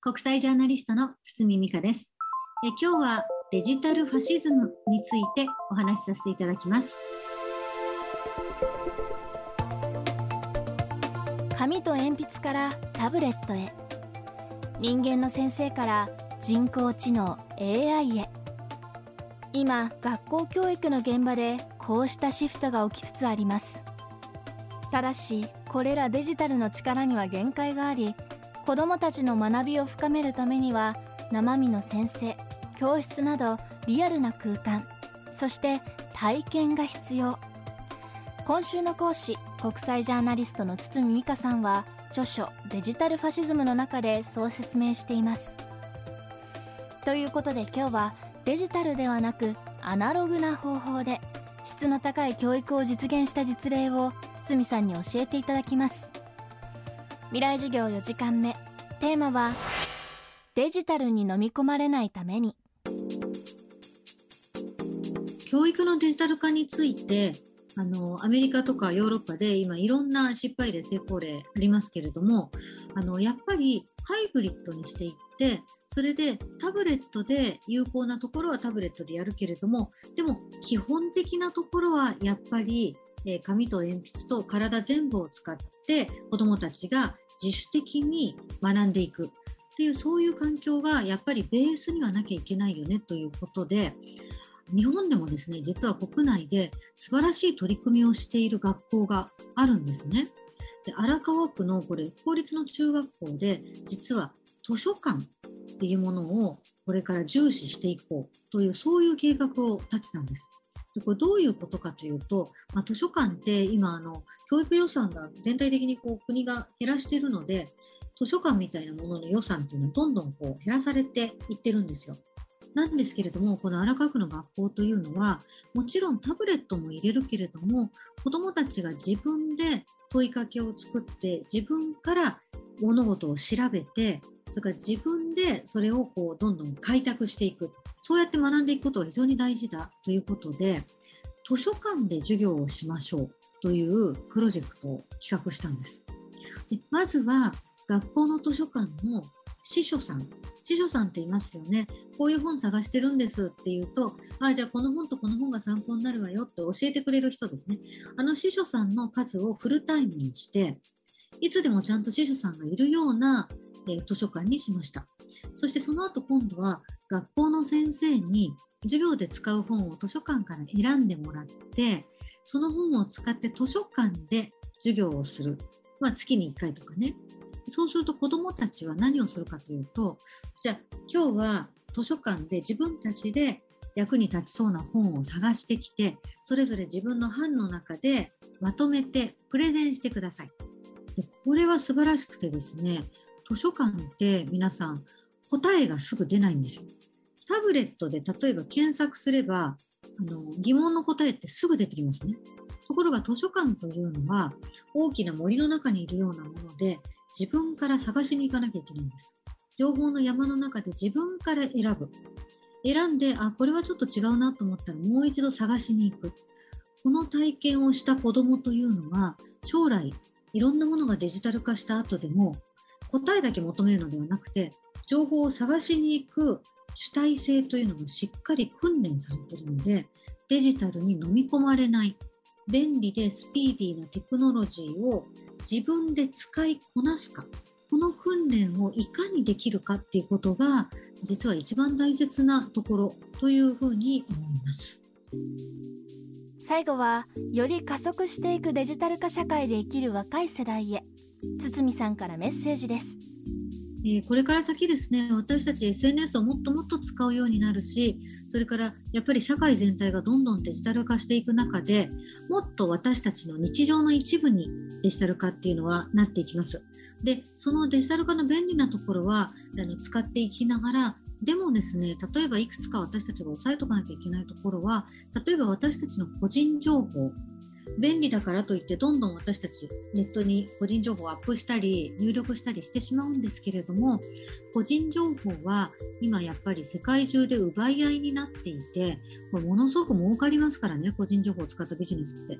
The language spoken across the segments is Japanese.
国際ジャーナリストの堤美香ですえ。今日はデジタルファシズムについてお話しさせていただきます。紙と鉛筆からタブレットへ人間の先生から人工知能 AI へ今学校教育の現場でこうしたシフトが起きつつありますただしこれらデジタルの力には限界があり子どもたちの学びを深めるためには生身の先生教室などリアルな空間そして体験が必要。今週の講師国際ジャーナリストの堤美香さんは著書「デジタルファシズム」の中でそう説明しています。ということで今日はデジタルではなくアナログな方法で質の高い教育を実現した実例を堤さんに教えていただきます。未来授業4時間目。テーマはデジタルに飲み込まれないために。教育のデジタル化についてあのアメリカとかヨーロッパで今いろんな失敗例成功例ありますけれどもあのやっぱりハイブリッドにしていってそれでタブレットで有効なところはタブレットでやるけれどもでも基本的なところはやっぱりえ紙と鉛筆と体全部を使って子どもたちが自主的に学んでいくっていうそういう環境がやっぱりベースにはなきゃいけないよねということで日本でもですね実は国内で素晴らしい取り組みをしている学校があるんですね。で荒川区のこれ公立の中学校で実は図書館っていうものをこれから重視していこうというそういう計画を立てたんです。でこれどういうことかというと、まあ、図書館って今あの教育予算が全体的にこう国が減らしているので図書館みたいなものの予算っていうのはどんどんこう減らされていってるんですよ。なんですけれども、この荒川区の学校というのは、もちろんタブレットも入れるけれども、子どもたちが自分で問いかけを作って、自分から物事を調べて、それから自分でそれをこうどんどん開拓していく。そうやって学んでいくことが非常に大事だということで、図書館で授業をしましょうというプロジェクトを企画したんです。でまずは学校の図書館の司書さん。司書さんっていますよね。こういう本探してるんですって言うと、あ、じゃあこの本とこの本が参考になるわよって教えてくれる人ですね。あの司書さんの数をフルタイムにして、いつでもちゃんと司書さんがいるような、えー、図書館にしました。そしてその後今度は学校の先生に授業で使う本を図書館から選んでもらって、その本を使って図書館で授業をする。まあ月に1回とかね。そうすると子どもたちは何をするかというと、じゃあ今日は図書館で自分たちで役に立ちそうな本を探してきて、それぞれ自分の班の中でまとめてプレゼンしてください。でこれは素晴らしくてですね、図書館って皆さん答えがすぐ出ないんですよ。タブレットで例えば検索すれば、あの疑問の答えってすぐ出てきますね。ところが図書館というのは大きな森の中にいるようなもので自分から探しに行かなきゃいけないんです。情報の山の中で自分から選ぶ。選んで、あ、これはちょっと違うなと思ったらもう一度探しに行く。この体験をした子供というのは、将来、いろんなものがデジタル化した後でも、答えだけ求めるのではなくて、情報を探しに行く主体性というのがしっかり訓練されているので、デジタルに飲み込まれない、便利でスピーディーなテクノロジーを自分で使いこなすか、この訓練をいかにできるかっていうことが、実は一番大切なところというふうに思います。最後は、より加速していくデジタル化社会で生きる若い世代へ、堤さんからメッセージです。え、これから先ですね、私たち SNS をもっともっと使うようになるし、それからやっぱり社会全体がどんどんデジタル化していく中で、もっと私たちの日常の一部にデジタル化っていうのはなっていきます。で、そのデジタル化の便利なところはあの使っていきながら、でもですね、例えばいくつか私たちが押さえとかなきゃいけないところは、例えば私たちの個人情報、便利だからといってどんどん私たちネットに個人情報をアップしたり入力したりしてしまうんですけれども個人情報は今やっぱり世界中で奪い合いになっていてこれものすごく儲かりますからね個人情報を使ったビジネスって。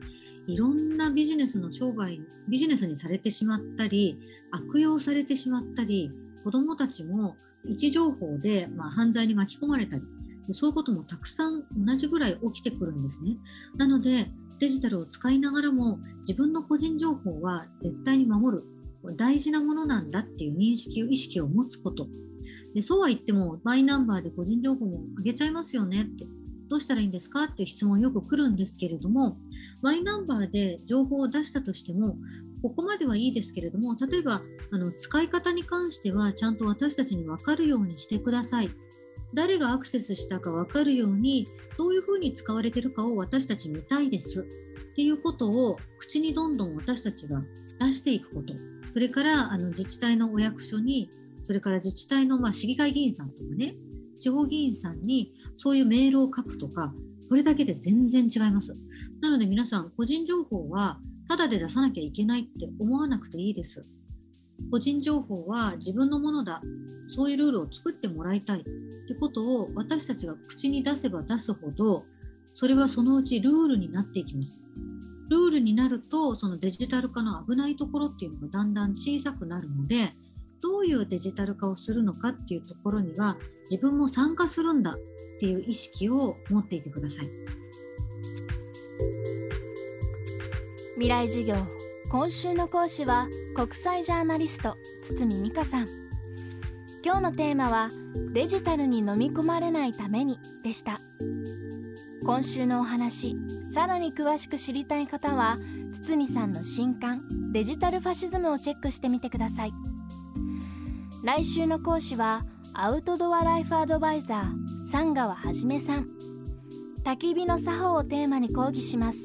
いろんなビジネスの商売ビジネスにされてしまったり悪用されてしまったり子どもたちも位置情報で、まあ、犯罪に巻き込まれたりでそういうこともたくさん同じぐらい起きてくるんですね。なのでデジタルを使いながらも自分の個人情報は絶対に守る。大事なものなんだっていう認識を意識を持つこと。でそうは言ってもマイナンバーで個人情報もあげちゃいますよねって。どうしたらいいんですかっていう質問よく来るんですけれどもマイナンバーで情報を出したとしてもここまではいいですけれども例えばあの使い方に関してはちゃんと私たちに分かるようにしてください。誰がアクセスしたか分かるようにどういうふうに使われているかを私たち見たいです。っていうことを口にどんどん私たちが出していくこと。それからあの自治体のお役所にそれから自治体のまあ市議会議員さんとかね地方議員さんにそういうメールを書くとかそれだけで全然違います。なので皆さん個人情報はただで出さなきゃいけないって思わなくていいです。個人情報は自分のものだ。そういうルールを作ってもらいたい。ってことを私たちが口に出せば出すほどそれはそのうちルールになっていきます。ルールになるとそのデジタル化の危ないところっていうのがだんだん小さくなるのでどういうデジタル化をするのかっていうところには自分も参加するんだっていう意識を持っていてください。未来授業。今週の講師は国際ジャーナリスト堤美香さん。今日のテーマはデジタルに飲み込まれないためにでした。今週のお話さらに詳しく知りたい方は堤さんの新刊デジタルファシズムをチェックしてみてください。来週の講師はアウトドアライフアドバイザー三川はじめさん。焚き火の作法をテーマに講義します。